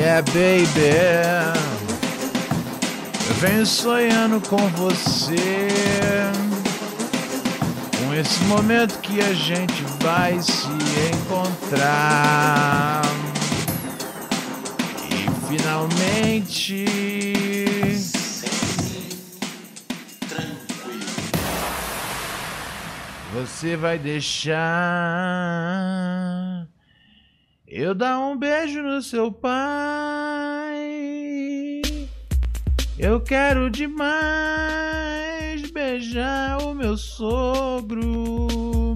Yeah, baby. Eu venho sonhando com você. Com esse momento que a gente vai se encontrar. E finalmente. Você vai deixar eu dar um beijo no seu pai. Eu quero demais beijar o meu sogro.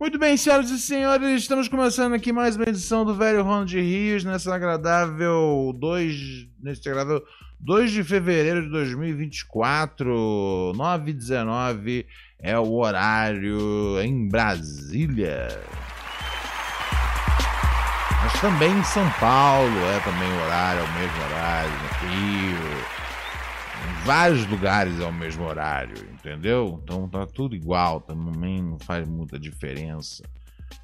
Muito bem, senhoras e senhores, estamos começando aqui mais uma edição do Velho Ronald de Rios nessa agradável 2, nesse agradável 2 de fevereiro de 2024, 9 h 19 é o horário em Brasília. Mas também em São Paulo é também o horário, é o mesmo horário, no Rio. Em vários lugares é o mesmo horário, entendeu? Então tá tudo igual, também não faz muita diferença.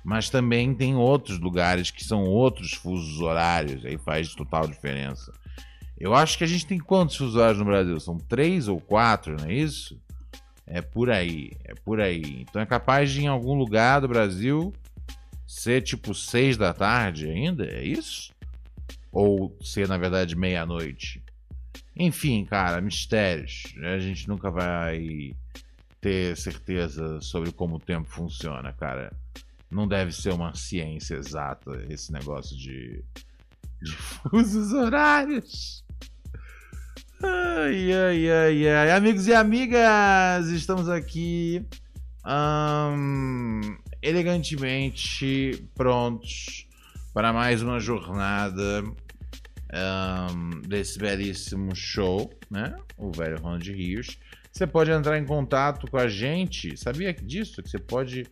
Mas também tem outros lugares que são outros fusos horários, aí faz total diferença. Eu acho que a gente tem quantos fusos horários no Brasil? São três ou quatro, não é isso? É por aí, é por aí. Então é capaz de em algum lugar do Brasil ser tipo seis da tarde ainda, é isso? Ou ser na verdade meia-noite? Enfim, cara, mistérios. A gente nunca vai ter certeza sobre como o tempo funciona, cara. Não deve ser uma ciência exata esse negócio de, de fusos horários. Ai, ai, ai, ai. Amigos e amigas, estamos aqui um, elegantemente prontos para mais uma jornada um, desse belíssimo show, né? O Velho Ronald Rios. Você pode entrar em contato com a gente. Sabia disso? Que você pode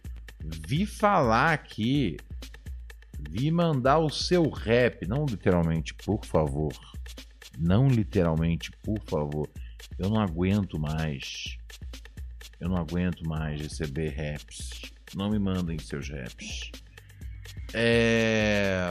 vir falar aqui, vir mandar o seu rap, não literalmente, por favor não literalmente, por favor. Eu não aguento mais. Eu não aguento mais receber raps. Não me mandem seus raps. É.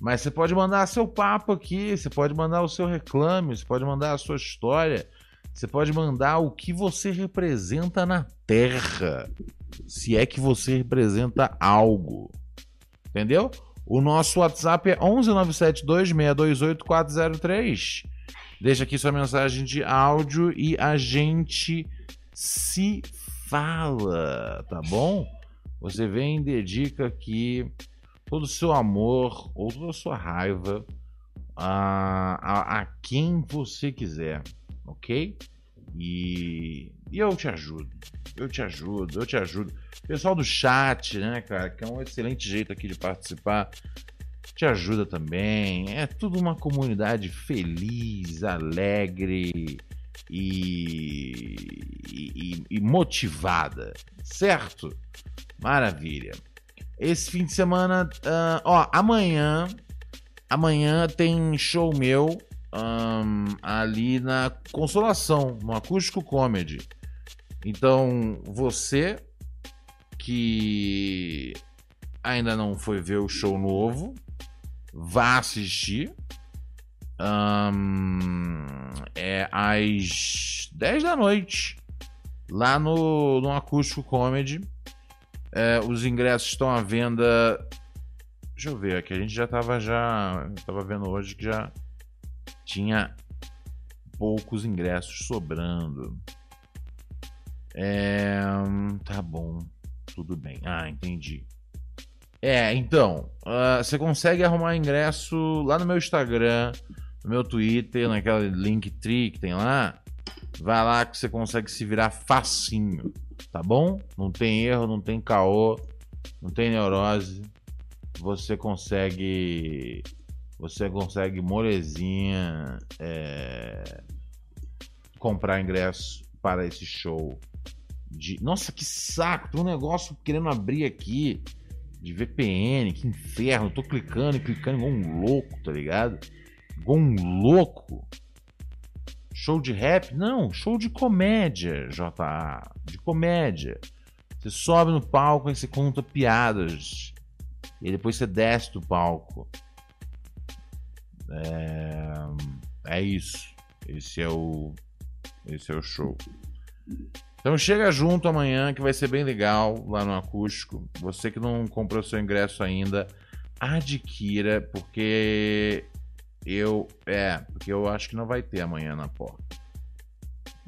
Mas você pode mandar seu papo aqui, você pode mandar o seu reclame, você pode mandar a sua história, você pode mandar o que você representa na Terra. Se é que você representa algo. Entendeu? O nosso WhatsApp é 11972628403. Deixa aqui sua mensagem de áudio e a gente se fala, tá bom? Você vem e dedica aqui todo o seu amor ou toda a sua raiva a, a, a quem você quiser, ok? E, e eu te ajudo, eu te ajudo, eu te ajudo. Pessoal do chat, né, cara, que é um excelente jeito aqui de participar, te ajuda também. É tudo uma comunidade feliz, alegre e, e, e motivada, certo? Maravilha. Esse fim de semana, uh, ó, amanhã, amanhã tem show meu um, ali na Consolação, no Acústico Comedy. Então, você que ainda não foi ver o show novo, vá assistir. Um, é às 10 da noite, lá no, no Acústico Comedy. É, os ingressos estão à venda. Deixa eu ver aqui, a gente já tava já. Tava vendo hoje que já tinha poucos ingressos sobrando. É, tá bom, tudo bem. Ah, entendi. É, então, uh, você consegue arrumar ingresso lá no meu Instagram, no meu Twitter, naquela Linktree que tem lá. Vai lá que você consegue se virar facinho, tá bom? Não tem erro, não tem caô, não tem neurose. Você consegue você consegue molezinha é, comprar ingresso para esse show. De... Nossa, que saco! Tem um negócio querendo abrir aqui de VPN, que inferno. Tô clicando e clicando igual um louco, tá ligado? Igual um louco. Show de rap? Não, show de comédia, JA. De comédia. Você sobe no palco e você conta piadas e depois você desce do palco. É, é isso. Esse é o esse é o show. Então chega junto amanhã que vai ser bem legal lá no acústico. Você que não comprou seu ingresso ainda, adquira porque eu é, porque eu acho que não vai ter amanhã na porta.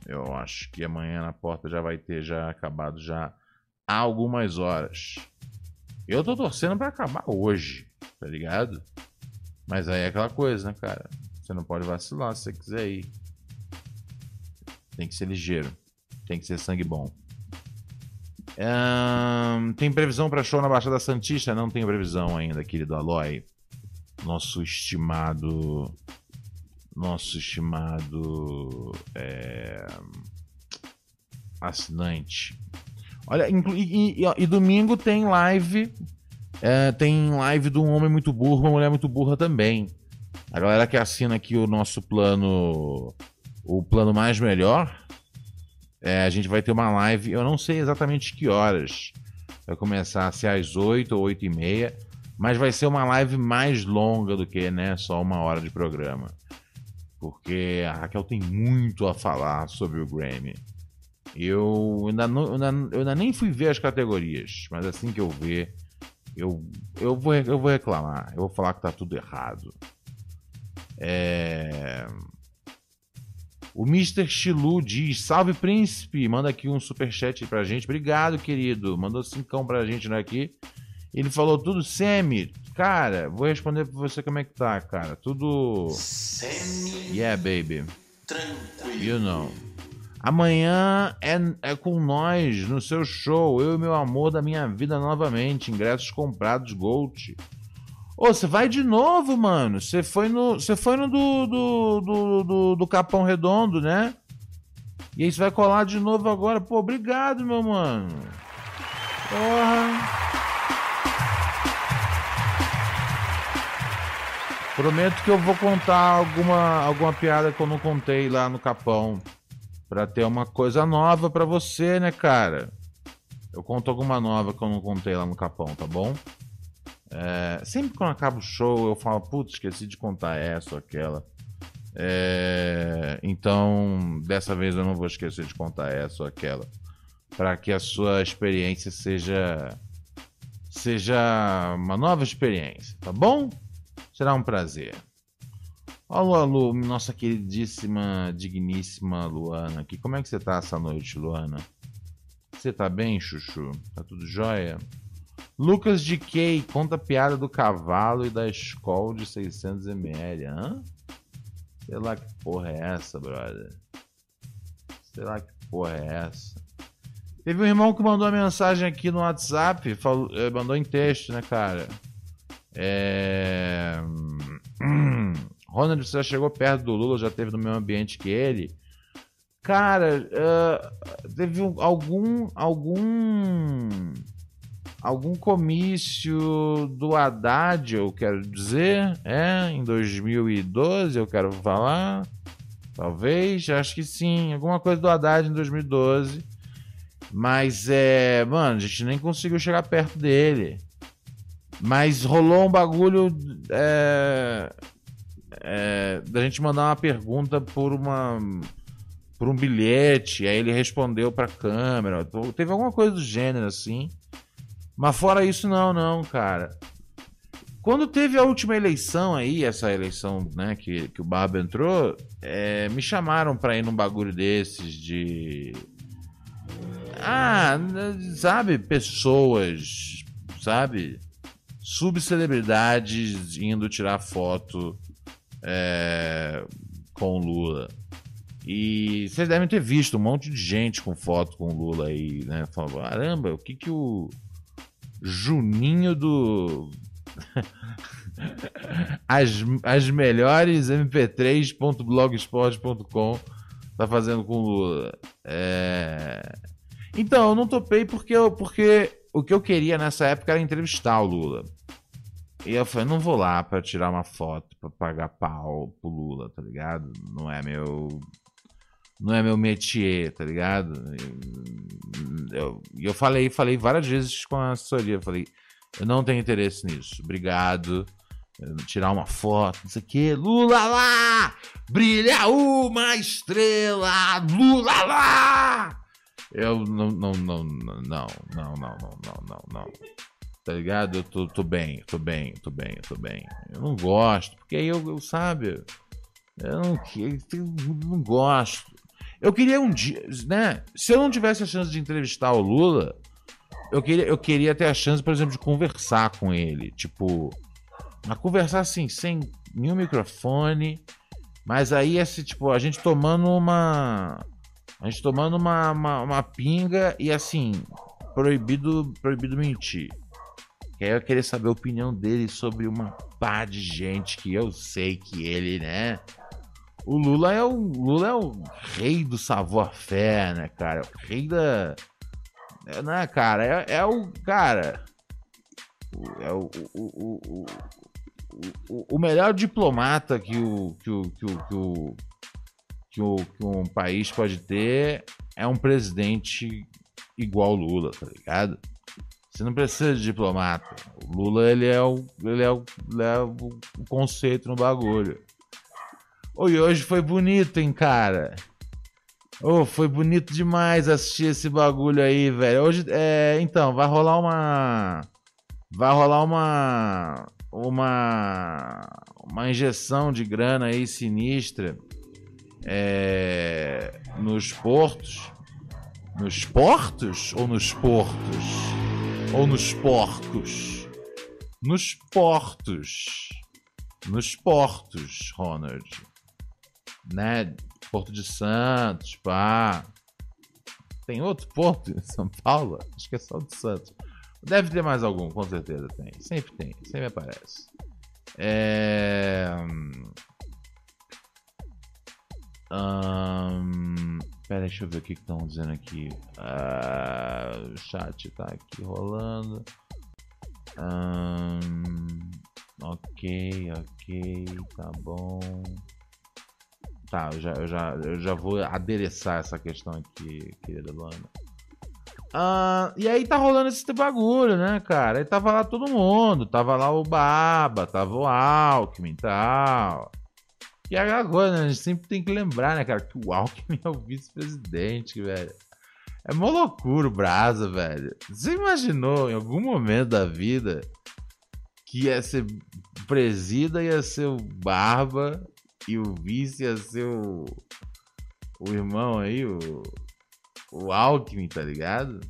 Eu acho que amanhã na porta já vai ter já acabado já há algumas horas. Eu tô torcendo para acabar hoje, tá ligado? Mas aí é aquela coisa, né, cara? Você não pode vacilar se você quiser ir. Tem que ser ligeiro. Tem que ser sangue bom. Um, tem previsão para show na Baixada Santista? Não tem previsão ainda, querido Aloy. Nosso estimado. Nosso estimado. É, assinante. Olha, e, e, e, domingo tem live. É, tem live de um homem muito burro, uma mulher muito burra também. A galera que assina aqui o nosso plano. O plano mais melhor é, a gente vai ter uma live, eu não sei exatamente que horas. Vai começar a ser às 8 ou 8 e meia, mas vai ser uma live mais longa do que né, só uma hora de programa. Porque a Raquel tem muito a falar sobre o Grammy. Eu ainda, não, ainda, eu ainda nem fui ver as categorias, mas assim que eu ver, eu, eu, vou, eu vou reclamar. Eu vou falar que tá tudo errado. É. O Mr. Chilu diz: Salve príncipe! Manda aqui um superchat pra gente. Obrigado, querido. Mandou cincão pra gente né, aqui. Ele falou tudo semi. Cara, vou responder pra você como é que tá, cara. Tudo. Semi. Yeah, baby. Tranquilo. You know. Amanhã é, é com nós no seu show. Eu e meu amor da minha vida novamente. Ingressos comprados Gold. Ô, você vai de novo, mano. Você foi no. Você foi no do, do, do, do, do Capão Redondo, né? E aí você vai colar de novo agora. Pô, obrigado, meu mano. Porra. Prometo que eu vou contar alguma, alguma piada que eu não contei lá no Capão. Pra ter uma coisa nova pra você, né, cara? Eu conto alguma nova que eu não contei lá no Capão, tá bom? É, sempre quando acaba o show, eu falo, putz, esqueci de contar essa ou aquela. É, então, dessa vez eu não vou esquecer de contar essa ou aquela. Para que a sua experiência seja seja uma nova experiência, tá bom? Será um prazer. Alô, alô, nossa queridíssima, digníssima Luana aqui. Como é que você tá essa noite, Luana? Você tá bem, Chuchu? Tá tudo jóia? Lucas de Kay conta a piada do cavalo e da escola de 600ml. Hã? Sei lá que porra é essa, brother. Sei lá que porra é essa. Teve um irmão que mandou uma mensagem aqui no WhatsApp, falou, eh, mandou em texto, né, cara? É... Ronald, você já chegou perto do Lula, já teve no mesmo ambiente que ele. Cara, uh, teve algum algum algum comício do Haddad, eu quero dizer, é, em 2012, eu quero falar. Talvez, acho que sim, alguma coisa do Haddad em 2012. Mas é, mano, a gente nem conseguiu chegar perto dele. Mas rolou um bagulho é, é, da gente mandar uma pergunta por uma por um bilhete, aí ele respondeu pra câmera. Teve alguma coisa do gênero assim. Mas fora isso, não, não, cara. Quando teve a última eleição aí, essa eleição né, que, que o Barba entrou, é, me chamaram pra ir num bagulho desses de. Ah, sabe? Pessoas, sabe? Subcelebridades indo tirar foto é, com Lula. E vocês devem ter visto um monte de gente com foto com Lula aí, né? Falando, caramba, o que que o Juninho do. as, as melhores mp3.blogspot.com tá fazendo com Lula. É... Então, eu não topei porque, eu, porque o que eu queria nessa época era entrevistar o Lula. E eu falei, não vou lá para tirar uma foto, para pagar pau pro Lula, tá ligado? Não é meu não é meu métier, tá ligado? E eu, eu falei, falei várias vezes com a assessoria, falei, Eu não tenho interesse nisso. Obrigado. Tirar uma foto, não sei o quê. Lula lá! Brilha uma estrela! Lula lá! Eu não, não, não, não, não, não, não, não, não, não. Tá ligado? Eu tô, tô bem, tô bem, tô bem, tô bem. Eu não gosto, porque aí eu, eu sabe, eu não, eu não gosto. Eu queria um dia, né? Se eu não tivesse a chance de entrevistar o Lula, eu queria, eu queria ter a chance, por exemplo, de conversar com ele. Tipo, a conversar assim, sem nenhum microfone. Mas aí, esse, tipo, a gente tomando uma. A gente tomando uma, uma, uma pinga e assim, proibido, proibido mentir. Que aí eu queria saber a opinião dele sobre uma pá de gente que eu sei que ele, né? O Lula é o Lula é o rei do savoir-faire, né, cara? O rei da é, né, cara? É, é o cara. É o, o, o, o, o, melhor diplomata que o, que o, que o, que o, que o, que um país pode ter é um presidente igual Lula, tá ligado? Você não precisa de diplomata. O Lula, ele é o, ele é o, ele é o conceito no bagulho. Oi, hoje foi bonito, hein, cara? Oh, foi bonito demais assistir esse bagulho aí, velho. Hoje, é, então, vai rolar uma. Vai rolar uma. Uma. Uma injeção de grana aí sinistra. É, nos portos. Nos portos ou nos portos? Ou nos porcos? Nos portos. Nos portos, Ronald. Né? Porto de Santos, pá. Tem outro porto em São Paulo? Acho que é só o de Santos. Deve ter mais algum, com certeza tem. Sempre tem, sempre aparece. É. Um... Pera, deixa eu ver o que estão dizendo aqui. Uh, o chat tá aqui rolando. Um... Ok, ok, tá bom. Tá, eu já, eu já, eu já vou adereçar essa questão aqui, querida Luana. Ah, e aí tá rolando esse bagulho, né, cara? Aí tava lá todo mundo, tava lá o Baba, tava o Alckmin e tal. E agora, né, a gente sempre tem que lembrar, né, cara, que o Alckmin é o vice-presidente, velho. É mó loucura o Brasa, velho. Você imaginou em algum momento da vida que ia ser presida, ia ser o Barba e o vice ia ser o, o irmão aí, o, o Alckmin, tá ligado?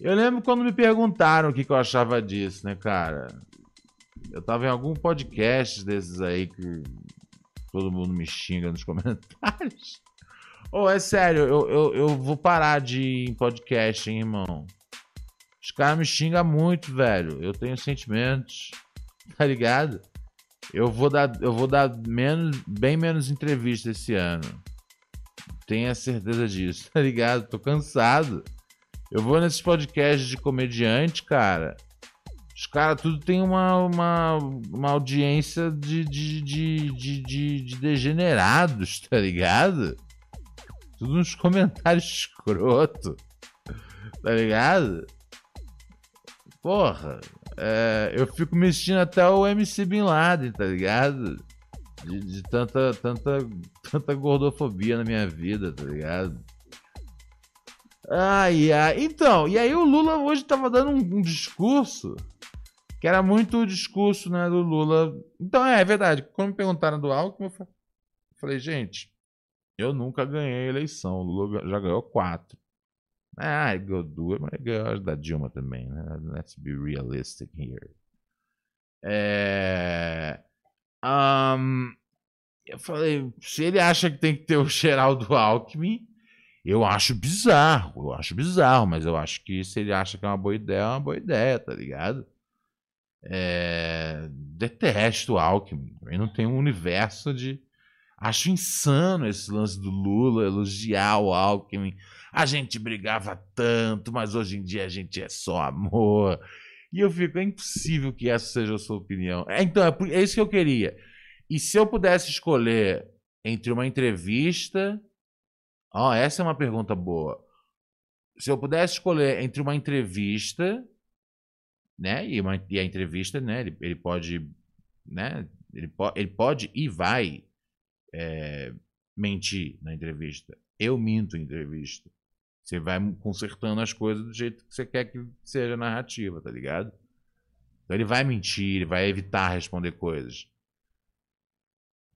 Eu lembro quando me perguntaram o que, que eu achava disso, né, cara? Eu tava em algum podcast desses aí que todo mundo me xinga nos comentários. Ô, oh, é sério, eu, eu, eu vou parar de ir em podcast, hein, irmão? Os caras me xingam muito, velho. Eu tenho sentimentos, tá ligado? Eu vou dar, eu vou dar menos, bem menos entrevista esse ano. Tenha certeza disso, tá ligado? Tô cansado. Eu vou nesses podcasts de comediante, cara. Os caras tudo tem uma, uma, uma audiência de, de, de, de, de, de degenerados, tá ligado? Tudo uns comentários escroto. Tá ligado? Porra, é, eu fico me sentindo até o MC Bin Laden, tá ligado? De, de, tanta, tanta, tanta gordofobia na minha vida, tá ligado? Ai, ai. Então, e aí o Lula hoje tava dando um, um discurso que era muito o discurso né, do Lula. Então, é, é verdade. Quando me perguntaram do Alckmin, eu falei, gente, eu nunca ganhei a eleição. O Lula já ganhou quatro. Ah, ele ganhou duas, mas ganhou da Dilma também, né? Let's be realistic here. É... Um, eu falei, se ele acha que tem que ter o Geraldo Alckmin, eu acho bizarro, eu acho bizarro, mas eu acho que se ele acha que é uma boa ideia, é uma boa ideia, tá ligado? É... Detesto Alckmin, eu não tenho um universo de. Acho insano esse lance do Lula elogiar o Alckmin a gente brigava tanto, mas hoje em dia a gente é só amor. E eu fico, é impossível que essa seja a sua opinião. É, então, é, é isso que eu queria. E se eu pudesse escolher entre uma entrevista. Ó, oh, essa é uma pergunta boa. Se eu pudesse escolher entre uma entrevista né? E, uma, e a entrevista, né? Ele, ele pode, né? Ele, po ele pode e vai é, mentir na entrevista. Eu minto em entrevista. Você vai consertando as coisas do jeito que você quer que seja narrativa, tá ligado? Então ele vai mentir, ele vai evitar responder coisas.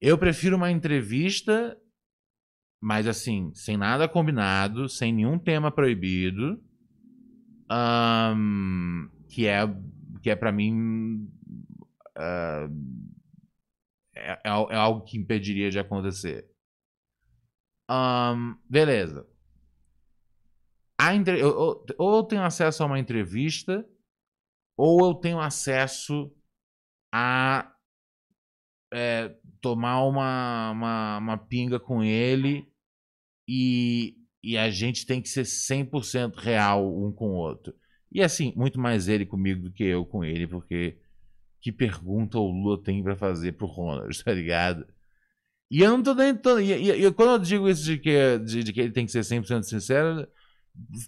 Eu prefiro uma entrevista, mas assim, sem nada combinado, sem nenhum tema proibido, um, que é que é para mim uh, é, é, algo que impediria de acontecer. Um, beleza. Entre... ou, ou eu tenho acesso a uma entrevista, ou eu tenho acesso a é, tomar uma, uma, uma, pinga com ele e, e a gente tem que ser 100% real um com o outro. E assim, muito mais ele comigo do que eu com ele, porque que pergunta o Lula tem para fazer pro Ronald, tá ligado? E eu não tô nem. Tô, e, e, e, quando eu digo isso de que, de, de, que ele tem que ser 100% sincero,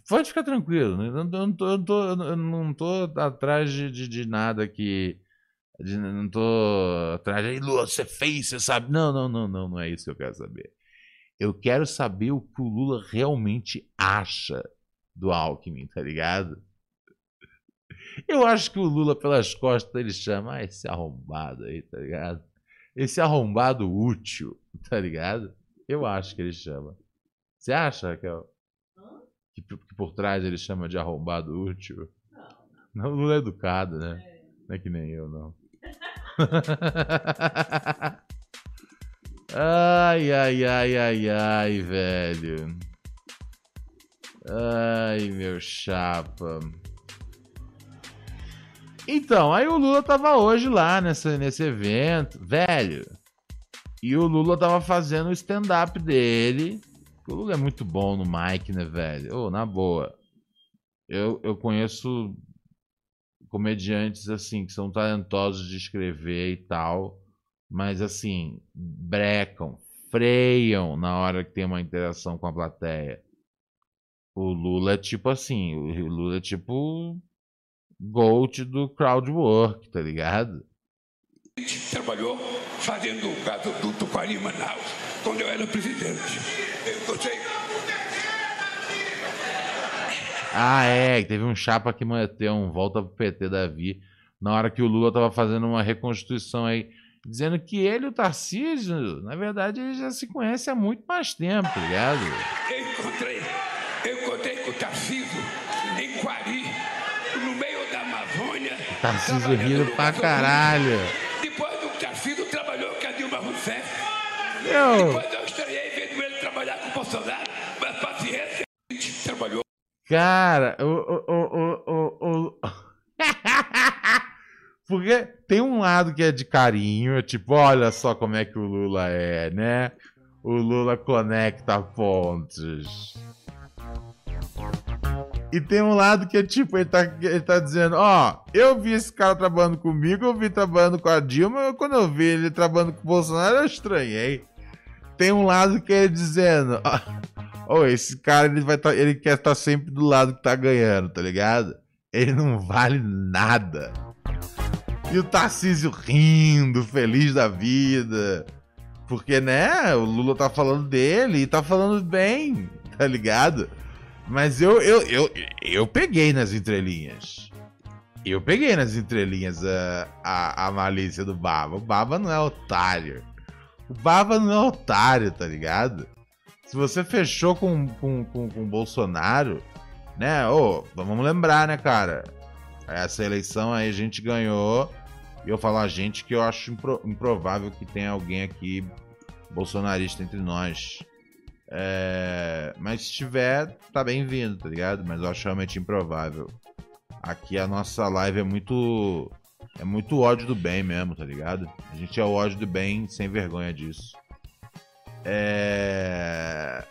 pode ficar tranquilo. Né? Eu, não, tô, eu, tô, eu não tô atrás de, de, de nada que. De, não tô atrás de. Lula, você fez, você sabe. Não, não, não, não, não é isso que eu quero saber. Eu quero saber o que o Lula realmente acha do Alckmin, tá ligado? Eu acho que o Lula, pelas costas, ele chama ah, esse arrombado aí, tá ligado? Esse arrombado útil, tá ligado? Eu acho que ele chama. Você acha, Raquel? Que, que por trás ele chama de arrombado útil? Não, o Lula é educado, né? É. Não é que nem eu, não. ai, ai, ai, ai, ai, velho. Ai, meu chapa. Então, aí o Lula tava hoje lá nessa, nesse evento, velho. E o Lula tava fazendo o stand-up dele. O Lula é muito bom no mic, né, velho? Ô, oh, na boa. Eu, eu conheço comediantes, assim, que são talentosos de escrever e tal. Mas, assim, brecam, freiam na hora que tem uma interação com a plateia. O Lula é tipo assim, o Lula é tipo GOAT do crowdwork, tá ligado? Trabalhou fazendo o gasoduto com a Manaus, quando eu era presidente. Eu sei. Ah, é, teve um chapa que meteu um volta pro PT Davi na hora que o Lula tava fazendo uma reconstituição aí, dizendo que ele e o Tarcísio, na verdade, eles já se conhecem há muito mais tempo, tá ligado? Eu encontrei, eu encontrei com o Tarcísio em Quari, Tarcísio rindo pra caralho. Depois do Tarcísio trabalhou com a Dilma Rousseff. Eu... Depois eu estranhei vendo ele trabalhar com o Bolsonaro. Mas paciência, trabalhou. Cara, o. o, o, o, o... Porque tem um lado que é de carinho, tipo, olha só como é que o Lula é, né? O Lula conecta pontos. E tem um lado que é tipo, ele tá, ele tá dizendo, ó, eu vi esse cara trabalhando comigo, eu vi trabalhando com a Dilma, quando eu vi ele trabalhando com o Bolsonaro, eu estranhei. Tem um lado que é dizendo, ó, esse cara ele vai tá, ele quer estar tá sempre do lado que tá ganhando, tá ligado? Ele não vale nada. E o Tarcísio rindo, feliz da vida. Porque, né, o Lula tá falando dele e tá falando bem, tá ligado? Mas eu, eu, eu, eu peguei nas entrelinhas. Eu peguei nas entrelinhas a, a, a malícia do Baba. O Baba não é otário. O Baba não é otário, tá ligado? Se você fechou com, com, com, com o Bolsonaro, né? Ô, vamos lembrar, né, cara? Essa eleição aí a gente ganhou. E eu falo a gente que eu acho impro improvável que tenha alguém aqui bolsonarista entre nós. É, mas se tiver, tá bem-vindo, tá ligado? Mas eu acho realmente improvável. Aqui a nossa live é muito. É muito ódio do bem mesmo, tá ligado? A gente é o ódio do bem sem vergonha disso. É.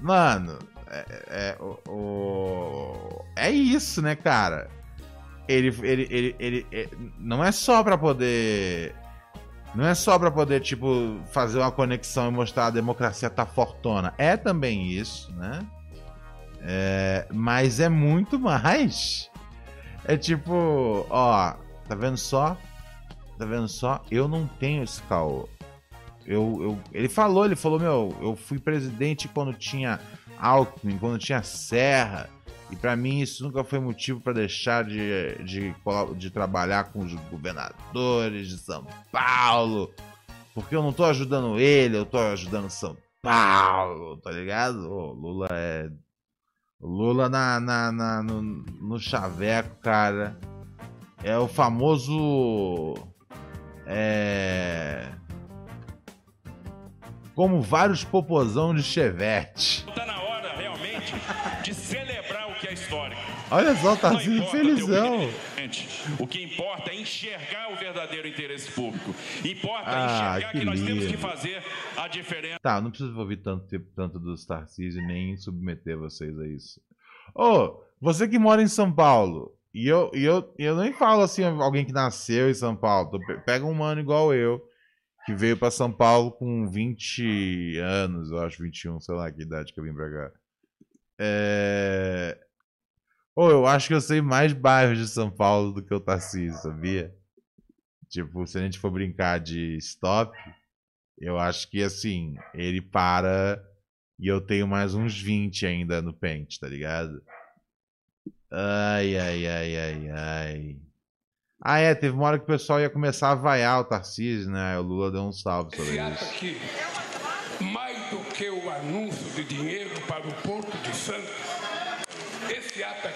Mano, é, é, o, o... é isso, né, cara? Ele, ele, ele, ele, ele, não é só pra poder não é só para poder, tipo, fazer uma conexão e mostrar a democracia tá fortona. É também isso, né? É, mas é muito mais. É tipo, ó, tá vendo só? Tá vendo só? Eu não tenho esse caô. Eu, eu, ele falou, ele falou, meu, eu fui presidente quando tinha Alckmin, quando tinha Serra. E para mim isso nunca foi motivo para deixar de, de, de trabalhar com os governadores de São Paulo. Porque eu não tô ajudando ele, eu tô ajudando São Paulo, tá ligado? O Lula é. Lula na, na, na no, no chaveco, cara. É o famoso. É. Como vários popozão de chevette. Tá na Olha só, assim felizão. O que importa é enxergar o verdadeiro interesse público. Importa ah, enxergar que, que nós temos que fazer a diferença. Tá, não preciso ouvir tanto, tanto dos Tarcísio nem submeter vocês a isso. Ô, oh, você que mora em São Paulo, e eu, e eu, eu nem falo assim, alguém que nasceu em São Paulo. Pega um mano igual eu, que veio para São Paulo com 20 anos, eu acho, 21, sei lá que idade que eu vim pra cá. É... Ou eu acho que eu sei mais bairros de São Paulo do que o Tarcísio, sabia? Tipo, se a gente for brincar de stop, eu acho que assim, ele para e eu tenho mais uns 20 ainda no pente, tá ligado? Ai, ai, ai, ai, ai. Ah, é, teve uma hora que o pessoal ia começar a vaiar o Tarcísio, né? O Lula deu um salve sobre isso. Aqui, mais do que o anúncio de dinheiro para o Porto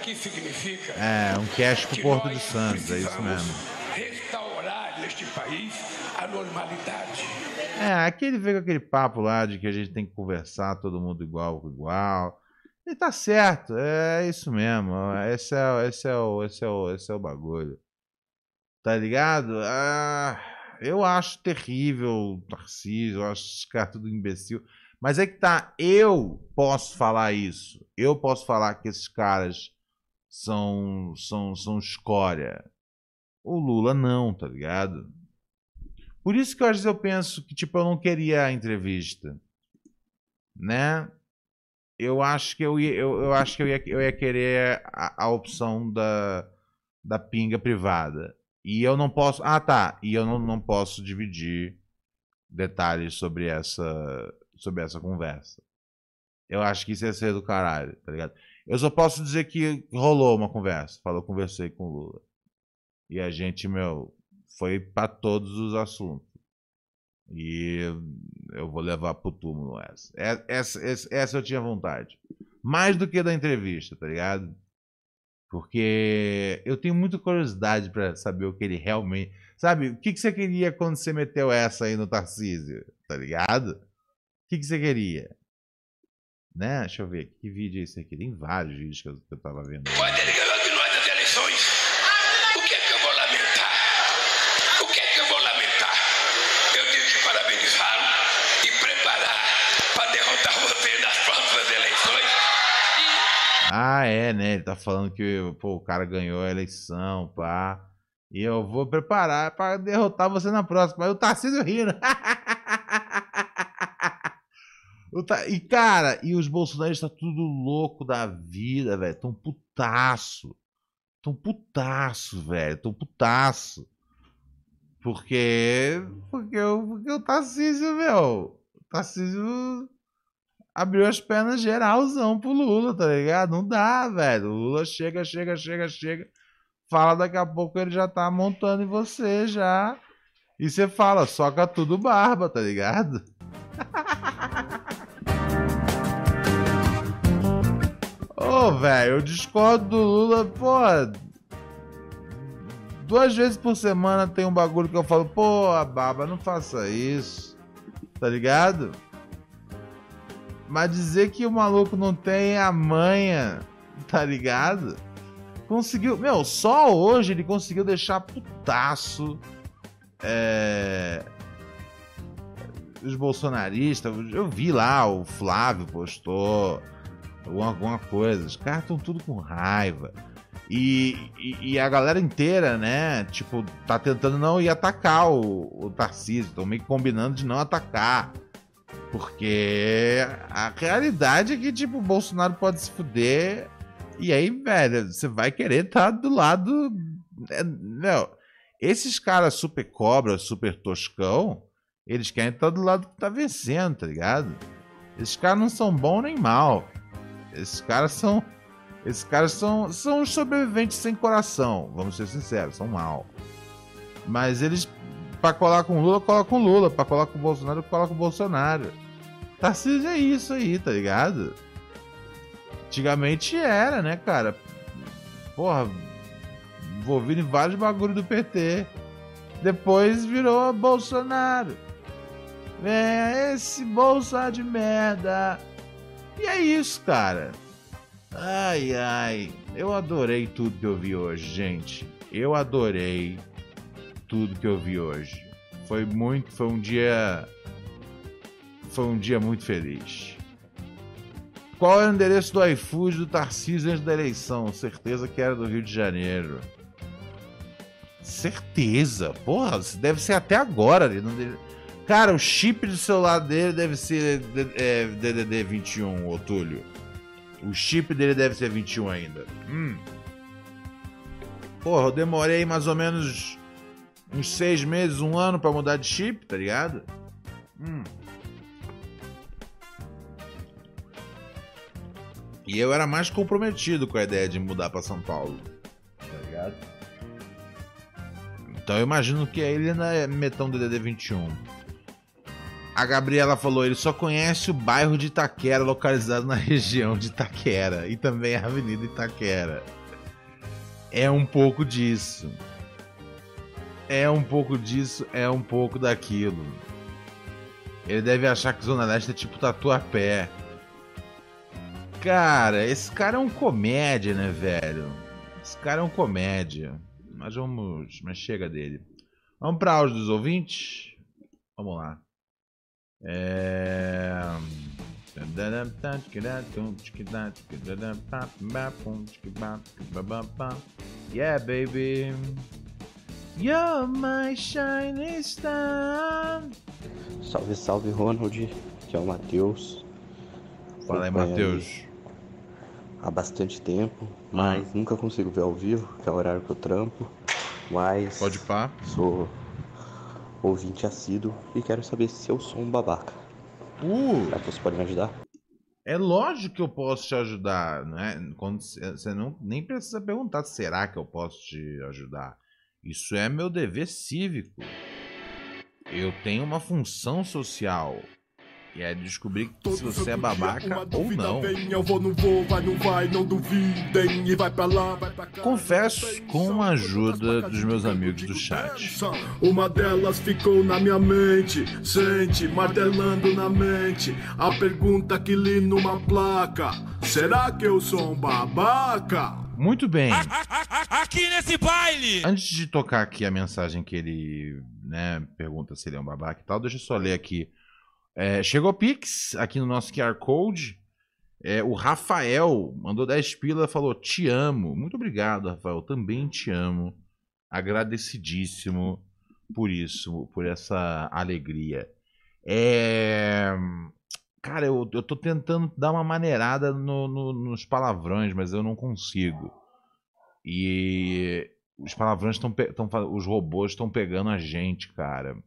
aqui significa. É, um cash pro Porto de Santos, é isso mesmo. Restaurar neste país a normalidade. É, aqui ele veio com aquele papo lá de que a gente tem que conversar todo mundo igual com igual. E tá certo, é isso mesmo. Esse é, esse é, o, esse é, o, esse é o bagulho. Tá ligado? Ah, eu acho terrível o Tarcísio, eu acho esse cara tudo imbecil. Mas é que tá, eu posso falar isso. Eu posso falar que esses caras são, são, são escória. O Lula não, tá ligado? Por isso que às vezes eu penso que, tipo, eu não queria a entrevista. Né? eu acho que eu ia, eu, eu acho que eu ia, eu ia querer a, a, opção da, da pinga privada. E eu não posso. Ah, tá. E eu não, não posso dividir detalhes sobre essa, sobre essa conversa. Eu acho que isso ia ser do caralho, tá ligado? Eu só posso dizer que rolou uma conversa. Falou, conversei com o Lula. E a gente, meu, foi para todos os assuntos. E eu vou levar pro túmulo essa. É, essa, essa. Essa eu tinha vontade. Mais do que da entrevista, tá ligado? Porque eu tenho muita curiosidade para saber o que ele realmente. Sabe, o que, que você queria quando você meteu essa aí no Tarcísio? Tá ligado? O que, que você queria? Né? Deixa eu ver. Que vídeo é esse aqui? Tem vários vídeos que eu, que eu tava vendo. Quando ele ganhou de nós as eleições, Ah, é, né? Ele tá falando que pô, o cara ganhou a eleição, pá. E eu vou preparar para derrotar você na próxima. Aí o Tarcísio rindo. E, cara, e os bolsonaristas tá tudo louco da vida, velho. Tão putaço. Tão putaço, velho. Tão putaço. Porque. Porque, porque o Tarcísio, meu. O Tarcísio abriu as pernas geralzão pro Lula, tá ligado? Não dá, velho. O Lula chega, chega, chega, chega. Fala, daqui a pouco ele já tá montando em você já. E você fala, soca tudo barba, tá ligado? Velho, eu discordo do Lula, pô. Duas vezes por semana tem um bagulho que eu falo, pô, baba, não faça isso. Tá ligado? Mas dizer que o maluco não tem a manha, tá ligado? Conseguiu. Meu, só hoje ele conseguiu deixar putaço. É, os bolsonaristas. Eu vi lá, o Flávio postou alguma coisa. Os caras estão tudo com raiva. E, e, e, a galera inteira, né? Tipo, tá tentando não ir atacar o, o Tarcísio. Estão meio que combinando de não atacar. Porque a realidade é que, tipo, o Bolsonaro pode se fuder E aí, velho, você vai querer estar tá do lado. É, meu, esses caras super cobra, super toscão, eles querem estar tá do lado que tá vencendo, tá ligado? Esses caras não são bons nem mal. Esses caras são. Esses caras são, são sobreviventes sem coração, vamos ser sinceros, são mal. Mas eles, pra colar com Lula, cola com Lula. Pra colar com Bolsonaro, cola com Bolsonaro. Tarcísio é isso aí, tá ligado? Antigamente era, né, cara? Porra, envolvido em vários bagulho do PT. Depois virou Bolsonaro. É, esse bolsa de merda. E é isso, cara. Ai, ai. Eu adorei tudo que eu vi hoje, gente. Eu adorei tudo que eu vi hoje. Foi muito, foi um dia foi um dia muito feliz. Qual é o endereço do iFood do Tarcísio antes da eleição? Certeza que era do Rio de Janeiro. Certeza. Porra, deve ser até agora. Cara, o chip do celular dele deve ser DDD 21, ô Túlio. O chip dele deve ser 21 ainda. Hum. Porra, eu demorei mais ou menos uns seis meses, um ano para mudar de chip, tá ligado? Hum. E eu era mais comprometido com a ideia de mudar para São Paulo. Tá ligado? Então eu imagino que ele ainda é metão DDD 21. A Gabriela falou, ele só conhece o bairro de Itaquera, localizado na região de Itaquera. E também a Avenida Itaquera. É um pouco disso. É um pouco disso, é um pouco daquilo. Ele deve achar que Zona Leste é tipo tatuapé. Cara, esse cara é um comédia, né, velho? Esse cara é um comédia. Mas vamos. Mas chega dele. Vamos para áudio dos ouvintes? Vamos lá. É. Yeah, baby. You're my shining star. Salve, salve, Ronald. Que é o Matheus. Fala aí, Matheus há bastante tempo, mas ah. nunca consigo ver ao vivo, que é o horário que eu trampo. Mas. Pode pá. Sou ouvinte assíduo e quero saber se eu sou um babaca. Uh! Será que você pode me ajudar? É lógico que eu posso te ajudar, né? Quando você não nem precisa perguntar será que eu posso te ajudar. Isso é meu dever cívico. Eu tenho uma função social. E é descobrir se você é babaca ou não. Confesso com a ajuda dos meus amigos do chat. Uma delas ficou na minha mente, sente, martelando na mente. A pergunta que li numa placa: Será que eu sou um babaca? Muito bem. Aqui nesse baile! Antes de tocar aqui a mensagem que ele né, pergunta se ele é um babaca e tal, deixa eu só ler aqui é, chegou Pix aqui no nosso QR Code. É, o Rafael mandou 10 pila falou: Te amo. Muito obrigado, Rafael. Também te amo. Agradecidíssimo por isso, por essa alegria. É... Cara, eu, eu tô tentando dar uma maneirada no, no, nos palavrões, mas eu não consigo. E os palavrões estão. Os robôs estão pegando a gente, cara.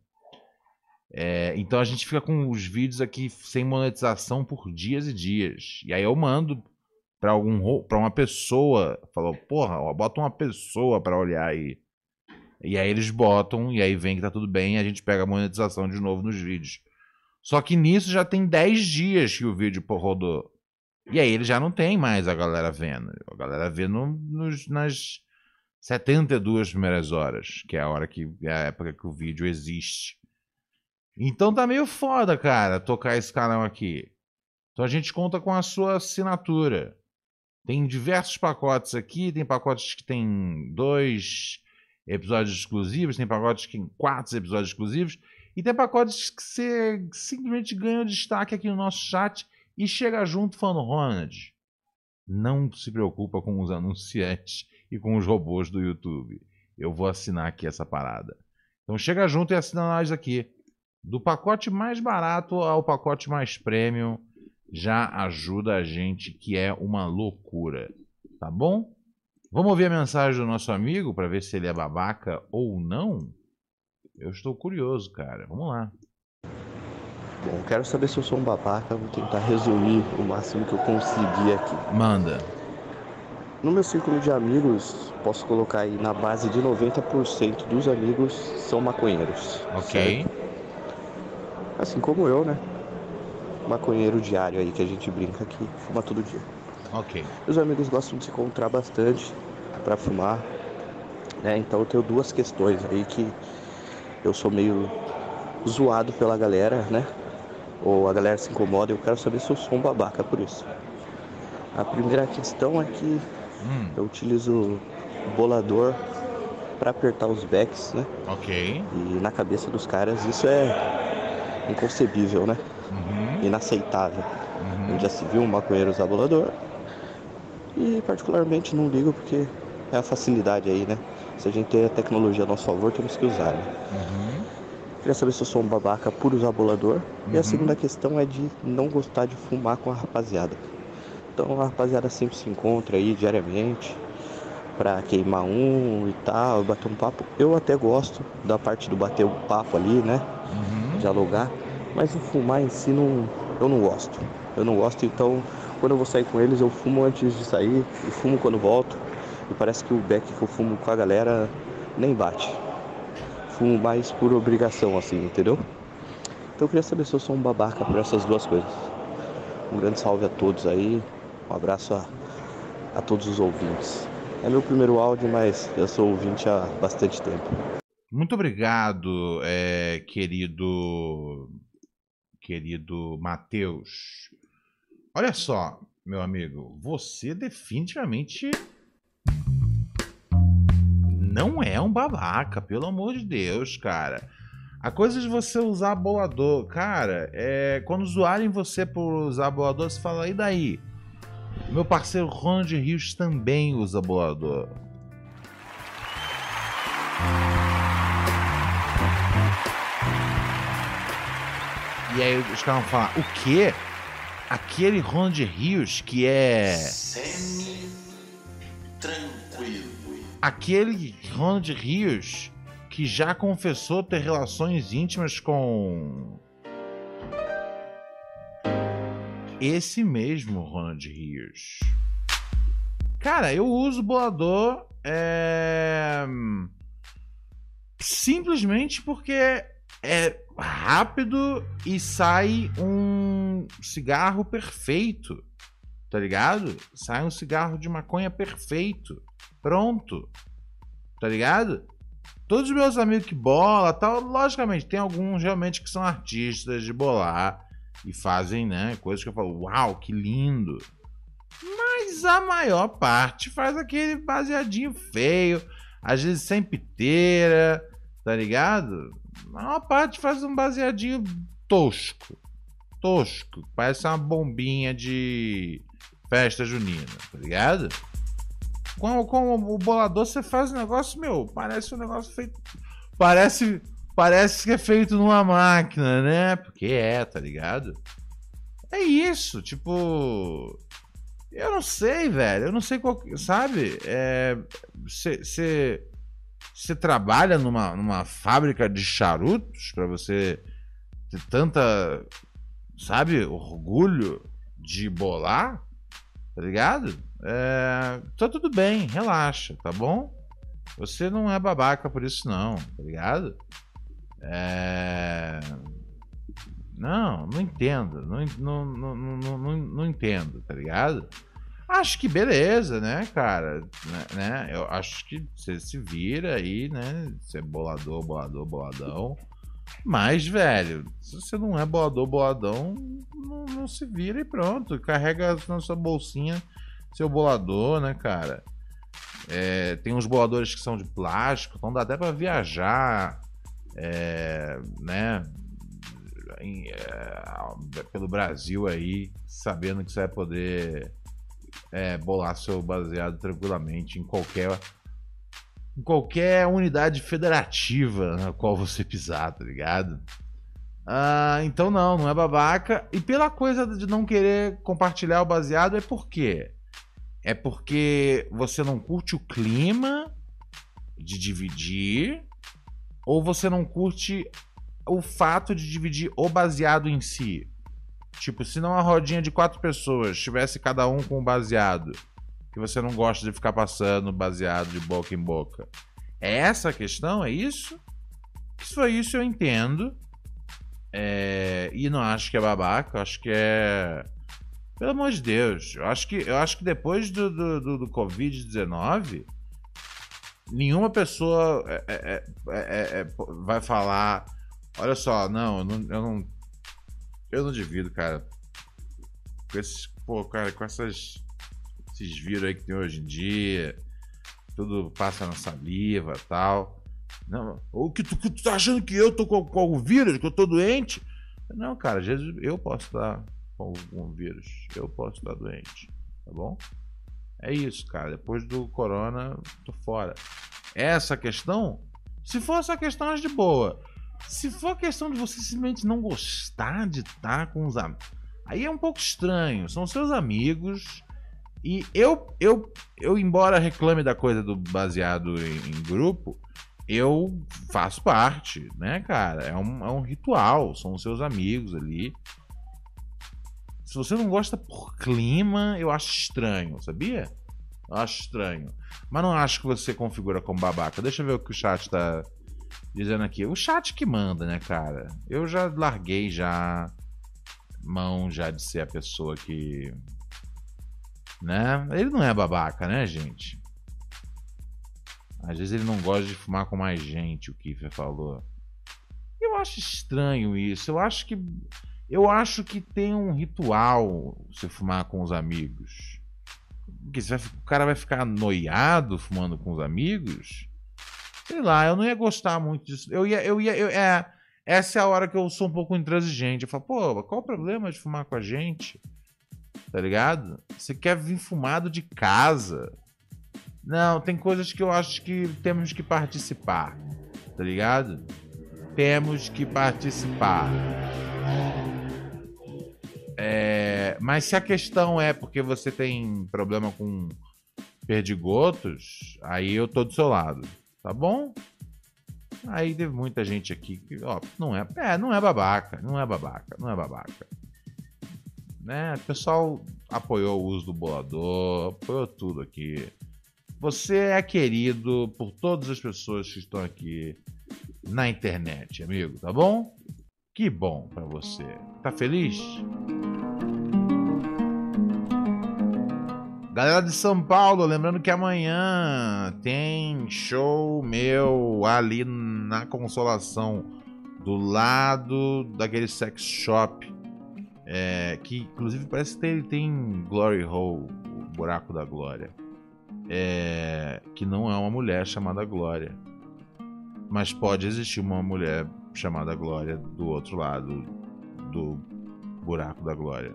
É, então a gente fica com os vídeos aqui sem monetização por dias e dias. E aí eu mando para algum para uma pessoa, falou, porra, ó, bota uma pessoa para olhar aí. E aí eles botam e aí vem que tá tudo bem, a gente pega a monetização de novo nos vídeos. Só que nisso já tem 10 dias que o vídeo rodou. E aí ele já não tem mais a galera vendo. A galera vê no, nos, nas 72 primeiras horas, que é a hora que é a época que o vídeo existe. Então tá meio foda, cara, tocar esse canal aqui. Então a gente conta com a sua assinatura. Tem diversos pacotes aqui, tem pacotes que tem dois episódios exclusivos, tem pacotes que tem quatro episódios exclusivos, e tem pacotes que você simplesmente ganha destaque aqui no nosso chat e chega junto falando, Ronald, não se preocupa com os anunciantes e com os robôs do YouTube. Eu vou assinar aqui essa parada. Então chega junto e assina nós aqui. Do pacote mais barato ao pacote mais premium já ajuda a gente, que é uma loucura. Tá bom? Vamos ouvir a mensagem do nosso amigo para ver se ele é babaca ou não? Eu estou curioso, cara. Vamos lá. Bom, quero saber se eu sou um babaca. Vou tentar resumir o máximo que eu conseguir aqui. Manda. No meu círculo de amigos, posso colocar aí na base de 90% dos amigos são maconheiros. Ok. certo? Assim como eu, né? Maconheiro diário aí que a gente brinca aqui, fuma todo dia. Ok. Meus amigos gostam de se encontrar bastante para fumar, né? Então eu tenho duas questões aí que eu sou meio zoado pela galera, né? Ou a galera se incomoda, eu quero saber se eu sou um babaca por isso. A primeira questão é que Hum, eu utilizo bolador para apertar os backs, né? ok. E na cabeça dos caras isso é inconcebível, né? Uhum, Inaceitável. uhum. Já se viu um maconheiro usar bolador. E particularmente não ligo porque é a facilidade aí, né? Se a gente tem a tecnologia a nosso favor, temos que usar, né? Uhum. Queria saber se eu sou um babaca por usar bolador. E Uhum. a segunda questão é de não gostar de fumar com a rapaziada. Então a rapaziada sempre se encontra aí diariamente pra queimar um e tal, bater um papo. Eu até gosto da parte do bater o papo ali, né? Uhum. Dialogar, mas o fumar em si não, eu não gosto. Eu não gosto, então quando eu vou sair com eles eu fumo antes de sair e fumo quando volto. E parece que o beck que eu fumo com a galera nem bate. Fumo mais por obrigação, assim, entendeu? Então eu queria saber se eu sou um babaca por essas duas coisas. Um grande salve a todos aí, um abraço a, a todos os ouvintes. É meu primeiro áudio, mas eu sou ouvinte há bastante tempo. Muito obrigado, é, querido. Querido Matheus. Olha só, meu amigo, você definitivamente não é um babaca, pelo amor de Deus, cara. A coisa de você usar bolador, cara, é quando zoarem você por usar bolador, você fala, e daí? Meu parceiro Ronald Rios também usa bolador. E aí os caras vão falar, o quê? Aquele Ronald Rios que é. Semi-tranquilo. Aquele Ronald Rios que já confessou ter relações íntimas com. Esse mesmo Ronald Rios. Cara, eu uso bolador. É... Simplesmente porque é rápido e sai um cigarro perfeito. Tá ligado? Sai um cigarro de maconha perfeito. Pronto. Tá ligado? Todos os meus amigos que bolam, tal, logicamente, tem alguns realmente que são artistas de bolar e fazem, né, coisas que eu falo, uau, que lindo. Mas a maior parte faz aquele baseadinho feio, às vezes sem piteira, tá ligado? A maior parte faz um baseadinho tosco. Tosco. Parece uma bombinha de festa junina, tá ligado? Com, com o bolador você faz um negócio, meu, parece um negócio feito. Parece. Parece que é feito numa máquina, né? Porque é, tá ligado? É isso, tipo. Eu não sei, velho. Eu não sei qual. Sabe? Você. Você trabalha numa, numa fábrica de charutos para você ter tanta. Sabe? Orgulho de bolar? Tá ligado? É, tá tudo bem, relaxa, tá bom? Você não é babaca por isso, não, tá ligado? É... Não, não entendo. Não, não, não, não, não, não entendo, tá ligado? Acho que beleza, né, cara? Né, né? Eu acho que você se vira aí, né? Você é bolador, bolador, boladão. Mas, velho, se você não é bolador, boladão, não, não se vira e pronto. Carrega na sua bolsinha seu bolador, né, cara? É, tem uns boladores que são de plástico, então dá até pra viajar, é, né? em, é, pelo Brasil aí, sabendo que você vai poder é, bolar seu baseado tranquilamente em qualquer em qualquer unidade federativa na qual você pisar, tá ligado? Ah, então não, não é babaca. E pela coisa de não querer compartilhar o baseado é por quê? é porque você não curte o clima de dividir ou você não curte o fato de dividir o baseado em si. Tipo, se não a rodinha de quatro pessoas tivesse cada um com um baseado, que você não gosta de ficar passando baseado de boca em boca. É essa a questão? É isso? Se for isso, eu entendo. É... E não acho que é babaca, acho que é. Pelo amor de Deus, eu acho que, eu acho que depois do, do, do, do Covid-19, nenhuma pessoa é, é, é, é vai falar Olha só, não, eu não, eu não, eu não divido, cara. Com esses, pô, cara, com essas, esses vírus aí que tem hoje em dia, tudo passa na saliva tal. Não, o que tu, que tu tá achando que eu tô com, com algum vírus, que eu tô doente? Não, cara, vezes eu posso estar com algum vírus, eu posso estar doente, tá bom? É isso, cara. Depois do corona, tô fora. Essa questão, se for essa questão, é de boa. Se for questão de você simplesmente não gostar de estar com os amigos, aí é um pouco estranho. São seus amigos. E eu, eu, eu embora reclame da coisa do baseado em, em grupo, eu faço parte, né, cara? É um, é um ritual, são seus amigos ali. Se você não gosta por clima, eu acho estranho, sabia? Eu acho estranho. Mas não acho que você configura como babaca. Deixa eu ver o que o chat tá, dizendo aqui, o chat que manda, né, cara? Eu já larguei já mão já de ser a pessoa que né? Ele não é babaca, né, gente? Às vezes ele não gosta de fumar com mais gente, o Kiffer falou. Eu acho estranho isso. Eu acho que eu acho que tem um ritual você fumar com os amigos. Porque vai, o cara vai ficar noiado fumando com os amigos? Sei lá, eu não ia gostar muito disso. Eu ia, eu ia, eu, é, essa é a hora que eu sou um pouco intransigente. Eu falo, pô, qual o problema de fumar com a gente? Tá ligado? Você quer vir fumado de casa? Não, tem coisas que eu acho que temos que participar. Tá ligado? Temos que participar. É, mas se a questão é porque você tem problema com perdigotos, aí eu tô do seu lado. Tá bom? Aí teve muita gente aqui que, ó, não é, é, não é babaca, não é babaca, não é babaca. Né? O pessoal apoiou o uso do bolador, apoiou tudo aqui. Você é querido por todas as pessoas que estão aqui na internet, amigo, tá bom? Que bom para você. Tá feliz? Galera de São Paulo, lembrando que amanhã tem show meu ali na Consolação, do lado daquele sex shop. É, que inclusive parece que tem, tem Glory Hole, o buraco da glória. É, que não é uma mulher chamada Glória. Mas pode existir uma mulher chamada Glória do outro lado do buraco da glória.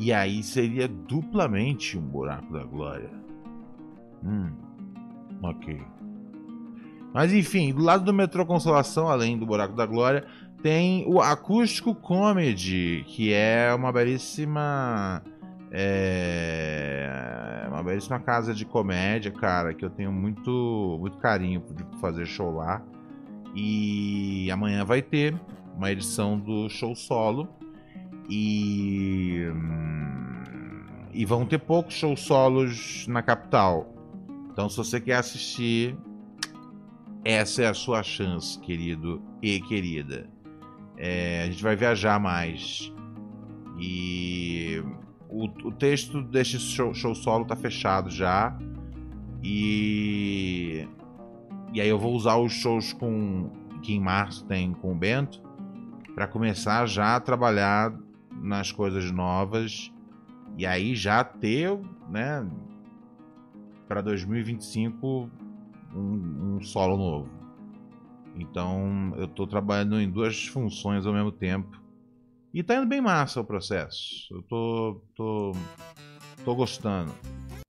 E aí seria duplamente um buraco da glória. Hum, ok. Mas enfim, do lado do Metrô Consolação, além do Buraco da Glória, tem o Acústico Comedy, que é uma belíssima. É uma belíssima casa de comédia, cara, que eu tenho muito, muito carinho de fazer show lá. E amanhã vai ter uma edição do show solo e, e vão ter poucos shows solos na capital. Então, se você quer assistir, essa é a sua chance, querido e querida. É, a gente vai viajar mais. E o, o texto deste show, show solo tá fechado já. E, e aí eu vou usar os shows com que em março tem com o Bento para começar já a trabalhar nas coisas novas e aí já ter, né, para 2025 um, um, solo novo. Então eu estou trabalhando em duas funções ao mesmo tempo e tá indo bem massa o processo. Eu tô, tô, tô gostando.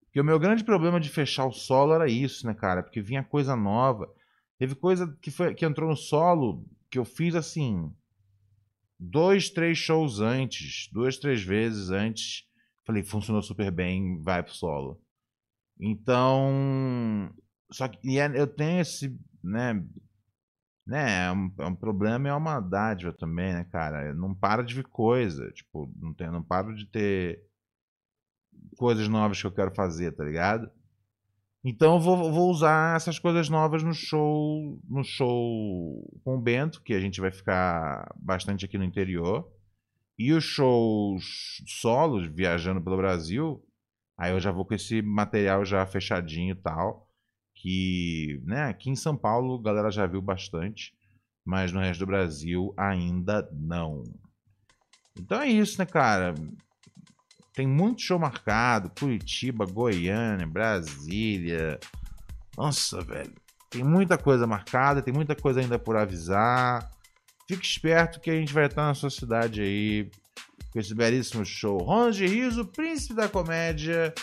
Porque o meu grande problema de fechar o solo era isso, né, cara? Porque vinha coisa nova. Teve coisa que, foi, que entrou no solo que eu fiz assim dois, três shows antes, duas, três vezes antes. Falei, funcionou super bem, vai pro solo. Então. Só que é, eu tenho esse. Né, né, é um, é um problema e é uma dádiva também, né, cara? Não para de vir coisa. Tipo, não, tem, não paro de ter coisas novas que eu quero fazer, tá ligado? Então eu vou, vou usar essas coisas novas no show, no show com o Bento, que a gente vai ficar bastante aqui no interior. E os shows solos, viajando pelo Brasil, aí eu já vou com esse material já fechadinho e tal. Que, né, aqui em São Paulo a galera já viu bastante, mas no resto do Brasil ainda não. Então é isso, né, cara? Tem muito show marcado. Curitiba, Goiânia, Brasília. Nossa, velho. Tem muita coisa marcada, tem muita coisa ainda por avisar. Fique esperto que a gente vai estar na sua cidade aí com esse belíssimo show. Ronald de Príncipe da Comédia.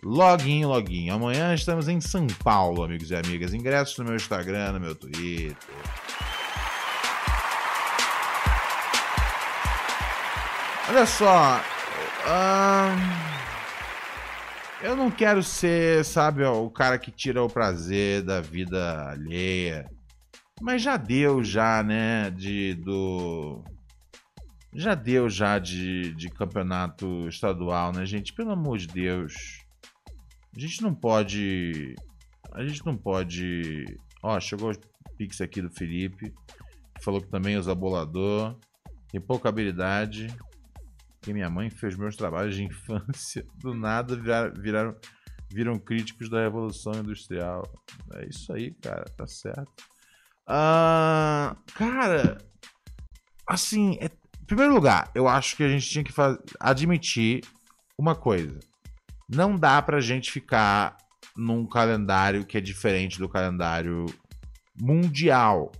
Login, login. Amanhã estamos em São Paulo, amigos e amigas. Ingressos no meu Instagram, no meu Twitter. Olha só, eu não quero ser, sabe, o cara que tira o prazer da vida alheia. Mas já deu, já, né? De do. Já deu já de, de campeonato estadual, né, gente? Pelo amor de Deus. A gente não pode. A gente não pode. Ó, chegou o Pix aqui do Felipe. Falou que também usa bolador. Tem pouca habilidade que minha mãe fez meus trabalhos de infância, do nada viraram, viraram, viram críticos da Revolução Industrial. É isso aí, cara, tá certo. Uh, cara, assim, é, em primeiro lugar, eu acho que a gente tinha que admitir uma coisa. Não dá pra gente ficar num calendário que é diferente do calendário mundial.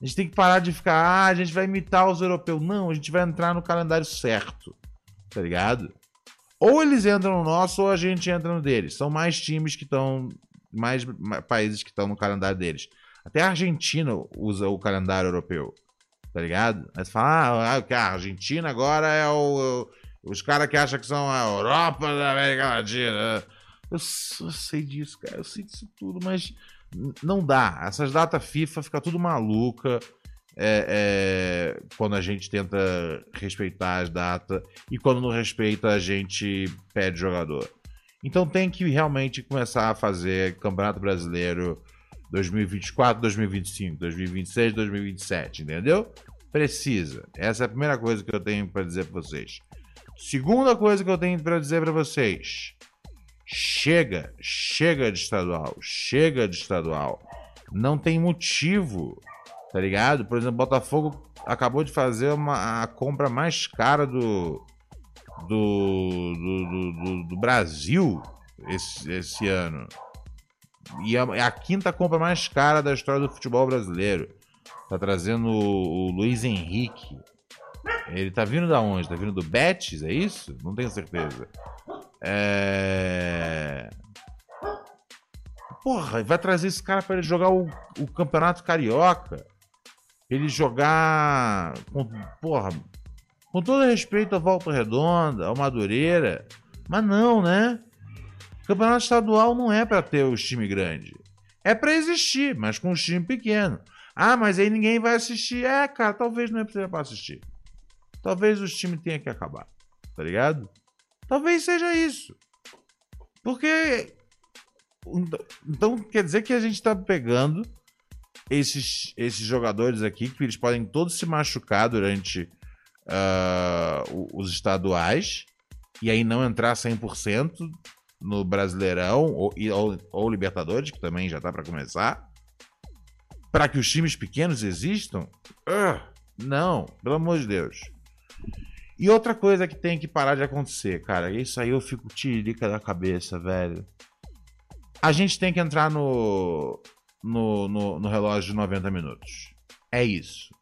A gente tem que parar de ficar, ah, a gente vai imitar os europeus. Não, a gente vai entrar no calendário certo tá ligado? Ou eles entram no nosso ou a gente entra no deles. São mais times que estão, mais países que estão no calendário deles. Até a Argentina usa o calendário europeu, tá ligado? Você fala, ah, a Argentina agora é o, os caras que acham que são a Europa da América Latina. Eu, eu, sei disso, cara, eu sei disso tudo, mas não dá. Essas datas FIFA fica tudo maluca é, é, quando a gente tenta respeitar as datas e quando não respeita a gente pede jogador. Então tem que realmente começar a fazer Campeonato Brasileiro 2024, 2025, 2026, 2027, entendeu? Precisa. Essa é a primeira coisa que eu tenho para dizer para vocês. Segunda coisa que eu tenho para dizer para vocês. Chega, chega de estadual, chega de estadual. Não tem motivo Tá ligado? Por exemplo, Botafogo acabou de fazer uma, a compra mais cara do, do, do, do, do Brasil esse, esse ano. E a, é a, quinta compra mais cara da história do futebol brasileiro. Tá trazendo o, o Luiz Henrique. Ele tá vindo da onde? Tá vindo do Betis, é isso? Não tenho certeza. É... Porra, vai trazer esse cara para ele jogar o, o Campeonato Carioca ele jogar com, porra, com todo respeito a Volta Redonda, ao Madureira, mas não, né? Campeonato estadual não é para ter os times grandes. É para existir, mas com os times pequenos. Ah, mas aí ninguém vai assistir. É, cara, talvez não é para assistir. Talvez os times tenham que acabar. Tá ligado? Talvez seja isso. Porque. Então quer dizer que a gente tá pegando esses, esses jogadores aqui, que eles podem todos se machucar durante uh, os estaduais e aí não entrar 100% no Brasileirão ou, ou, ou Libertadores, que também já tá para começar, para que os times pequenos existam? Uh, não, pelo amor de Deus. E outra coisa que tem que parar de acontecer, cara, isso aí eu fico tirica da cabeça, velho. A gente tem que entrar no, no, no, no relógio de 90 minutos. É isso.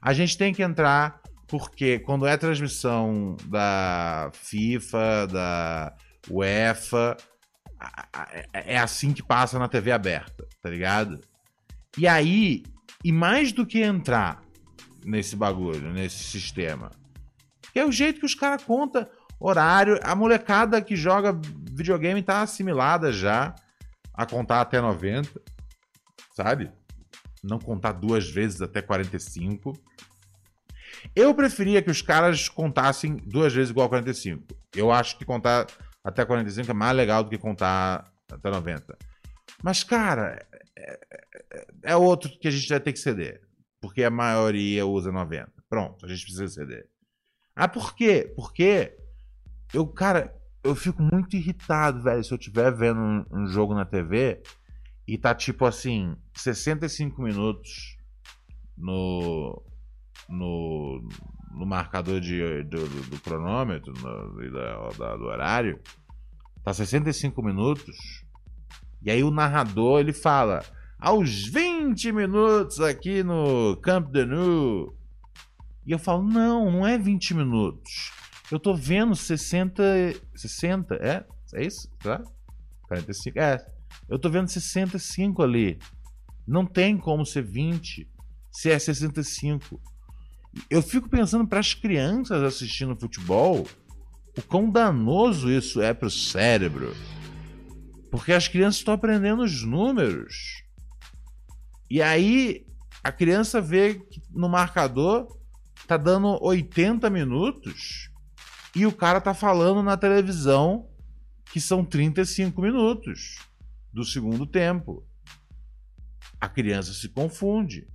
A gente tem que entrar porque quando é transmissão da FIFA, da UEFA, é assim que passa na TV aberta, tá ligado? E aí, e mais do que entrar nesse bagulho, nesse sistema, é o jeito que os caras contam. Horário, a molecada que joga videogame tá assimilada já a contar até 90, sabe? Não contar duas vezes até 45. Eu preferia que os caras contassem duas vezes igual a 45. Eu acho que contar até 45 é mais legal do que contar até 90. Mas, cara, é, é, é outro que a gente vai ter que ceder. Porque a maioria usa 90. Pronto, a gente precisa ceder. Ah, por quê? Porque eu, cara, eu fico muito irritado, velho, se eu estiver vendo um, um, jogo na TV e tá tipo assim, 65 minutos no no, no marcador de, do, do cronômetro no, da, da, do horário, tá 65 minutos, e aí o narrador ele fala aos 20 minutos aqui no Camp de Nou. E eu falo, não, não é 20 minutos. Eu tô vendo 60. 60, é? É isso? Tá? 45. É. Eu tô vendo 65 ali. Não tem como ser 20 se é 65. Eu fico pensando para as crianças assistindo futebol, o quão danoso isso é para o cérebro. Porque as crianças estão aprendendo os números. E aí a criança vê que no marcador tá dando 80 minutos e o cara tá falando na televisão que são 35 minutos do segundo tempo. A criança se confunde.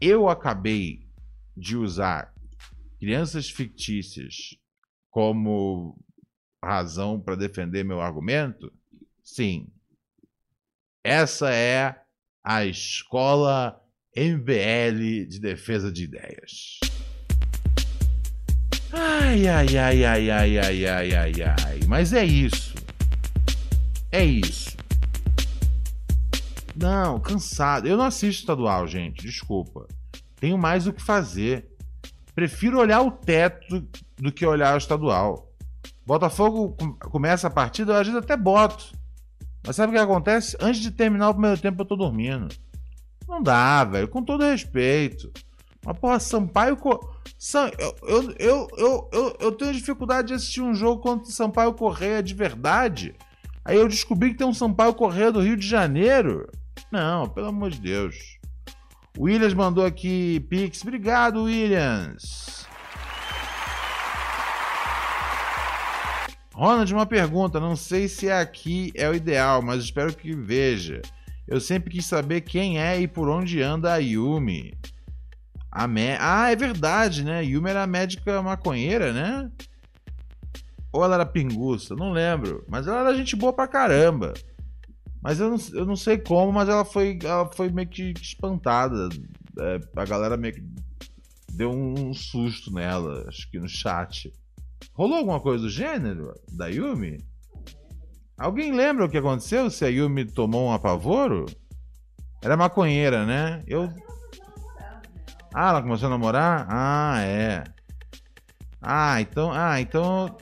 Eu acabei de usar crianças fictícias como razão para defender meu argumento? Sim. Essa é a escola MBL de defesa de ideias. Ai, ai, ai, ai, ai, ai, ai, ai, ai. Mas é isso. É isso. Não, cansado. Eu não assisto estadual, gente. Desculpa. Tenho mais o que fazer. Prefiro olhar o teto do que olhar o estadual. Botafogo começa a partida, às vezes até boto. Mas sabe o que acontece? Antes de terminar o primeiro tempo, eu tô dormindo. Não dá, velho. Com todo respeito. Mas, porra, Sampaio. Sam... Eu, eu, eu, eu, eu, tenho dificuldade de assistir um jogo contra Sampaio Correia de verdade. Aí eu descobri que tem um Sampaio Correia do Rio de Janeiro. Não, pelo amor de Deus. Williams mandou aqui Pix. Obrigado, Williams. Ronald, uma pergunta. Não sei se aqui é o ideal, mas espero que veja. Eu sempre quis saber quem é e por onde anda a Yumi. A me... Ah, é verdade, né? Yumi era médica maconheira, né? Ou ela era pinguça? Não lembro. Mas ela era gente boa pra caramba. Mas eu não, eu não sei como, mas ela foi, ela foi meio que espantada. É, a galera meio que deu um susto nela, acho que no chat. Rolou alguma coisa do gênero da Yumi? Alguém lembra o que aconteceu? Se a Yumi tomou um apavoro? Era maconheira, né? Eu. Ah, ela começou a namorar? Ah, é. Ah, então. Ah, então.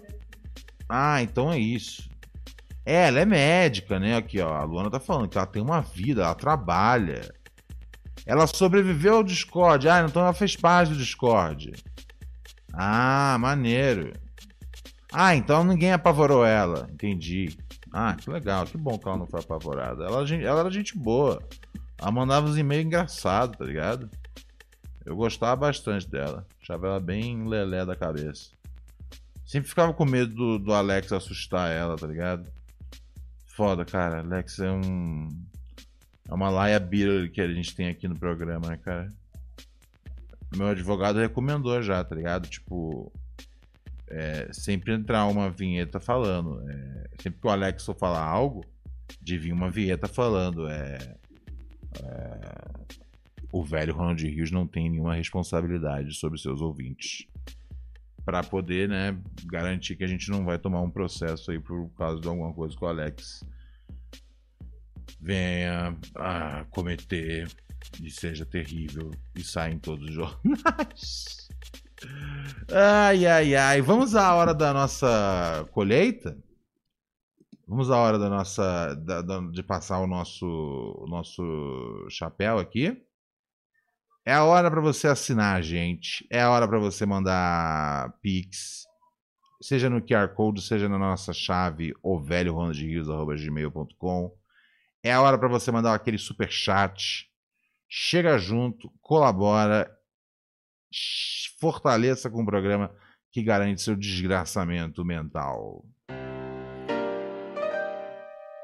Ah, então é isso. É, ela é médica, né? Aqui, ó. A Luana tá falando que ela tem uma vida, ela trabalha. Ela sobreviveu ao Discord. Ah, então ela fez parte do Discord. Ah, maneiro. Ah, então ninguém apavorou ela. Entendi. Ah, que legal. Que bom que ela não foi apavorada. Ela, ela era gente boa. Ela mandava os e-mails engraçados, tá ligado? Eu gostava bastante dela. Achava ela bem lelé da cabeça. Sempre ficava com medo do, do Alex assustar ela, tá ligado? Foda, cara. Alex é um. É uma liability que a gente tem aqui no programa, né, cara? Meu advogado recomendou já, tá ligado? Tipo, é, sempre entrar uma vinheta falando. É, sempre que o Alex for falar algo, de vir uma vinheta falando. É, é, o velho Ronald Rios não tem nenhuma responsabilidade sobre seus ouvintes. Para poder né, garantir que a gente não vai tomar um processo aí por causa de alguma coisa que o Alex venha a cometer e seja terrível e saia em todos os jornais. Ai, ai, ai. Vamos à hora da nossa colheita? Vamos à hora da nossa. Da, da, de passar o nosso, o nosso chapéu aqui. É a hora para você assinar, gente. É a hora para você mandar Pix. seja no QR Code, seja na nossa chave ovelhoronaldrios.gmail.com. É a hora para você mandar aquele super chat. Chega junto, colabora, fortaleça com o programa que garante seu desgraçamento mental.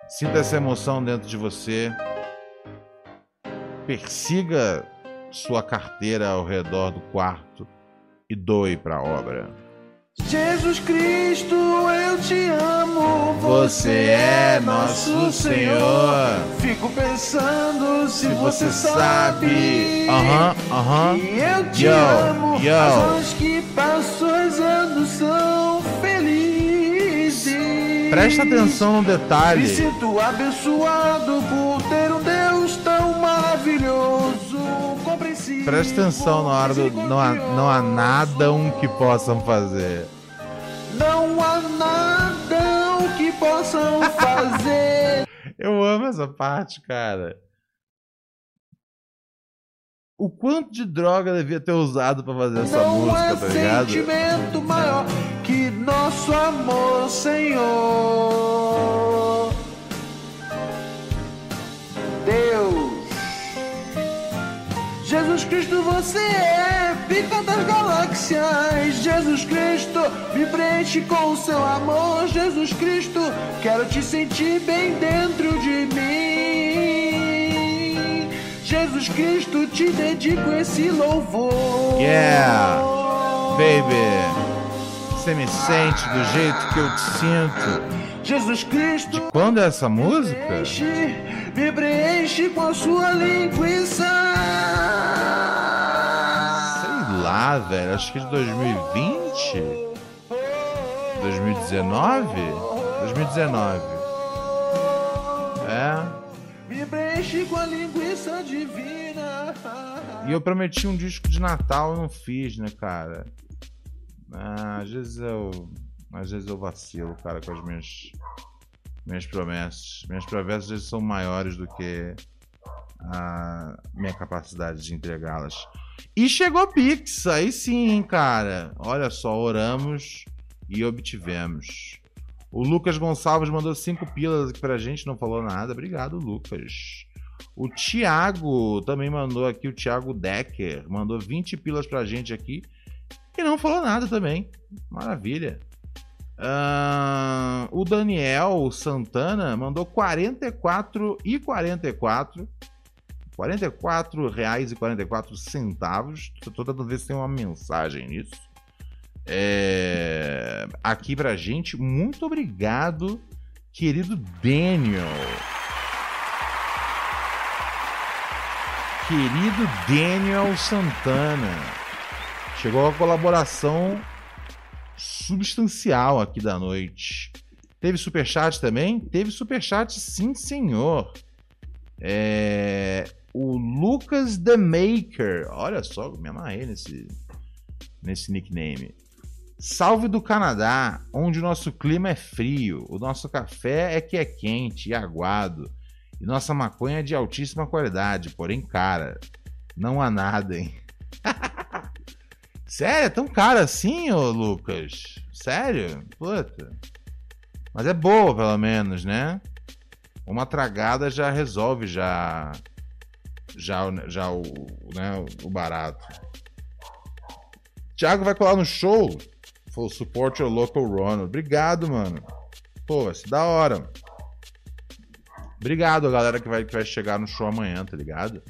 Sinta essa emoção dentro de você. Persiga sua carteira ao redor do quarto e doe para a obra. Jesus Cristo, eu te amo. Você é nosso Senhor. Fico pensando se você sabe. Aham, aham. Que eu te Yo, amo. yo. As horas que passo, os anos são felizes. Presta atenção no Me detalhe. sinto abençoado por ter um Presta atenção na hora do. Não há, não há nada um que possam fazer. Não há nada que possam fazer. Eu amo essa parte, cara. O quanto de droga devia ter usado pra fazer essa Não música, há tá ligado? sentimento maior que nosso amor, Senhor. Deus. Cristo, você é pica das galáxias. Jesus Cristo, me preenche com o seu amor. Jesus Cristo, quero te sentir bem dentro de mim. Jesus Cristo, te dedico esse louvor. Yeah, baby. Você me sente do jeito que eu te sinto. Jesus Cristo, Quando é essa música? preenche, me preenche com a sua linguiça. Sei lá, velho. Acho que de 2020? 2019? 2019. É. Me preenche com a linguiça divina. E eu prometi um disco de Natal e não fiz, né, cara? Ah, às vezes eu. Às vezes eu vacilo, cara, com as minhas. Minhas promessas. Minhas promessas são maiores do que a minha capacidade de entregá-las. E chegou Pix, aí sim, cara. Olha só, oramos e obtivemos. O Lucas Gonçalves mandou cinco pilas aqui pra gente, não falou nada. Obrigado, Lucas. O Thiago também mandou aqui, o Thiago Decker, mandou 20 pilas pra gente aqui e não falou nada também. Maravilha. Ahn, o Daniel Santana mandou 44 e 44. 44 reais e 44 centavos. Tô tentando ver se tem uma mensagem nisso. É, aqui pra gente. Muito obrigado, querido Daniel. Querido Daniel Santana. Chegou a colaboração substancial aqui da noite. Teve superchat também? Teve superchat, sim, senhor. É, O Lucas The Maker. Olha só, me amarrei nesse, nesse nickname. Salve do Canadá, onde o nosso clima é frio, o nosso café é que é quente e aguado, e nossa maconha é de altíssima qualidade, porém cara. Não há nada, hein? Sério? É tão cara assim, ô Lucas? Sério? Puta. Mas é boa, pelo menos, né? Uma tragada já resolve já já, já o, né, o barato. Thiago vai colar no show. Falou, support your local Ronald. Obrigado, mano. Pô, vai ser da hora. Obrigado a galera que vai, que vai chegar no show amanhã, tá ligado?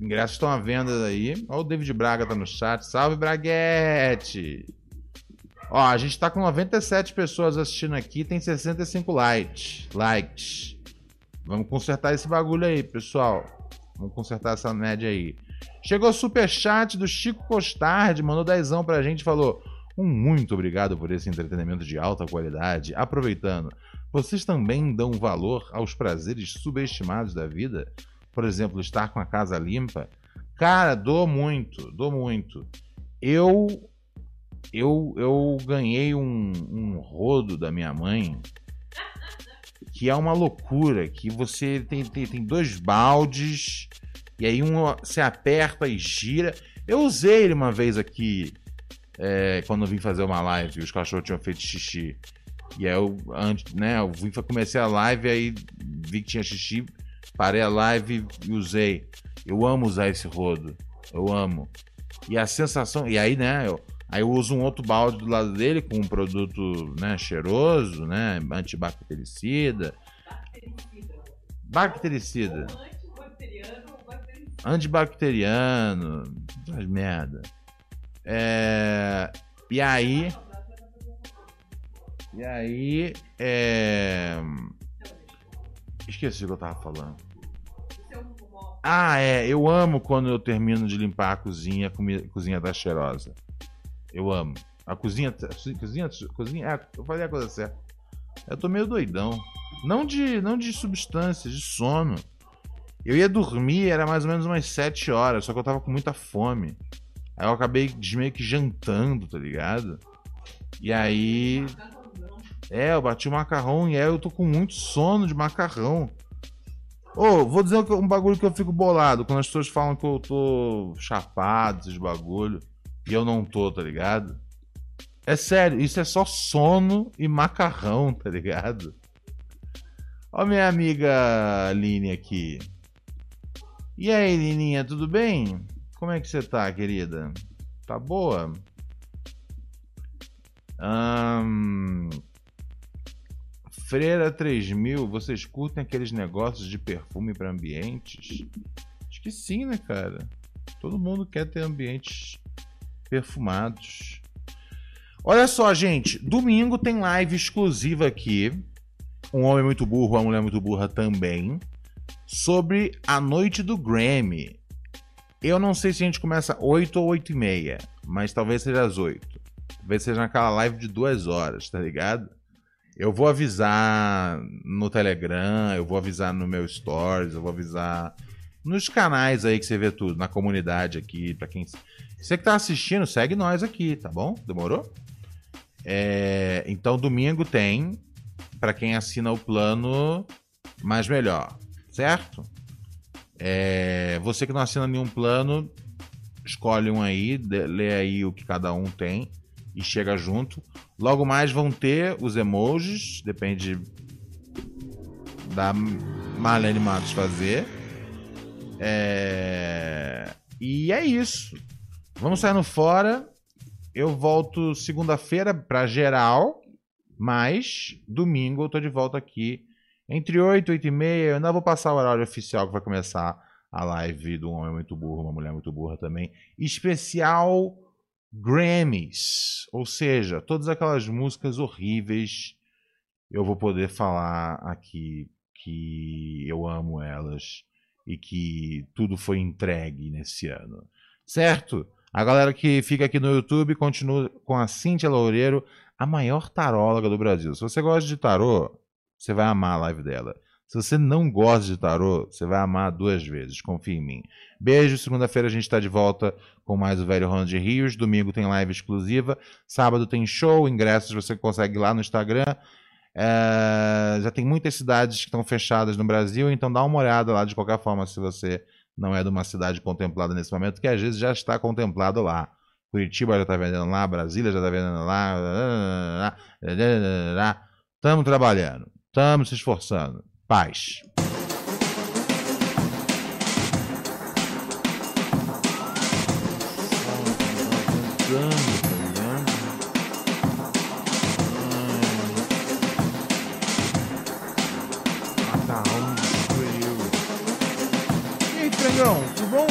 Ingressos estão à venda aí. Ó, o David Braga tá no chat. Salve, Braguete! Ó, a gente tá com 97 pessoas assistindo aqui, tem 65 likes. Likes. Vamos consertar esse bagulho aí, pessoal. Vamos consertar essa média aí. Chegou o superchat do Chico Costardi, mandou dezão pra gente falou: Um muito obrigado por esse entretenimento de alta qualidade. Aproveitando, vocês também dão valor aos prazeres subestimados da vida? Por exemplo, estar com a casa limpa? Cara, dou muito, dou muito. Eu eu, eu ganhei um, um rodo da minha mãe que é uma loucura, que você tem, tem, tem dois baldes e aí um você aperta e gira. Eu usei ele uma vez aqui é, quando eu vim fazer uma live, os cachorros tinham feito xixi. E aí eu, antes, né, eu vim, comecei a live, aí vi que tinha xixi, parei a live e usei. Eu amo usar esse rodo. Eu amo. E a sensação. E aí, né, eu, aí eu uso um outro balde do lado dele com um produto né, cheiroso, né? Antibactericida. Bactericida. Antibacteriano. Faz merda. É... E aí. E aí. É... Esqueci o que eu tava falando. Ah, é. Eu amo quando eu termino de limpar a cozinha, a cozinha da cheirosa. Eu amo. A cozinha. Cozinha. Cozinha. É, eu falei a coisa certa. Eu tô meio doidão. Não de, não de substâncias, de sono. Eu ia dormir, era mais ou menos umas 7 horas, só que eu tava com muita fome. Aí eu acabei meio que jantando, tá ligado? E aí. É, eu bati o macarrão e aí eu tô com muito sono de macarrão. Ô, oh, vou dizer um bagulho que eu fico bolado. Quando as pessoas falam que eu tô chapado, esses bagulho, e eu não tô, tá ligado? É sério, isso é só sono e macarrão, tá ligado? Ó, minha amiga Aline aqui. E aí, Lininha, tudo bem? Como é que você tá, querida? Tá boa? Um... Freira 3000, vocês curtem aqueles negócios de perfume para ambientes? Acho que sim, né, cara? Todo mundo quer ter ambientes perfumados. Olha só, gente, domingo tem live exclusiva aqui. Um homem muito burro, uma mulher muito burra também. Sobre a noite do Grammy. Eu não sei se a gente começa 8 ou 8 e meia, mas talvez seja às 8. Talvez seja naquela live de duas horas, tá ligado? Eu vou avisar no Telegram, eu vou avisar no meu Stories, eu vou avisar nos canais aí que você vê tudo, na comunidade aqui, para quem. Você que tá assistindo, segue nós aqui, tá bom? Demorou? É... Então, domingo tem, para quem assina o plano mais melhor, certo? É, você que não assina nenhum plano, escolhe um aí, lê aí o que cada um tem e chega junto. Logo mais vão ter os emojis, depende da Marlene Matos fazer. É... E é isso. Vamos saindo fora. Eu volto segunda-feira para geral, mas domingo eu tô de volta aqui entre 8 e 8 e meia, eu ainda vou passar o horário oficial que vai começar a live do Homem Muito Burro, uma Mulher Muito Burra também. Especial Grammys. Ou seja, todas aquelas músicas horríveis eu vou poder falar aqui que eu amo elas e que tudo foi entregue nesse ano. Certo? A galera que fica aqui no YouTube continua com a Cintia Loureiro, a maior taróloga do Brasil. Se você gosta de tarô, você vai amar a live dela. Se você não gosta de tarô, você vai amar duas vezes, confia em mim. Beijo, segunda-feira a gente está de volta com mais o Velho Ronald Rios. Domingo tem live exclusiva. Sábado tem show, ingressos você consegue lá no Instagram. É... já tem muitas cidades que estão fechadas no Brasil, então dá uma olhada lá de qualquer forma se você não é de uma cidade contemplada nesse momento, que às vezes já está contemplado lá. Curitiba já está vendendo lá, Brasília já está vendendo lá. Estamos trabalhando. Estamos se esforçando. Paz. Macarrão destruiu. E aí, Frangão, tudo bom?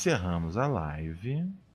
encerramos a live.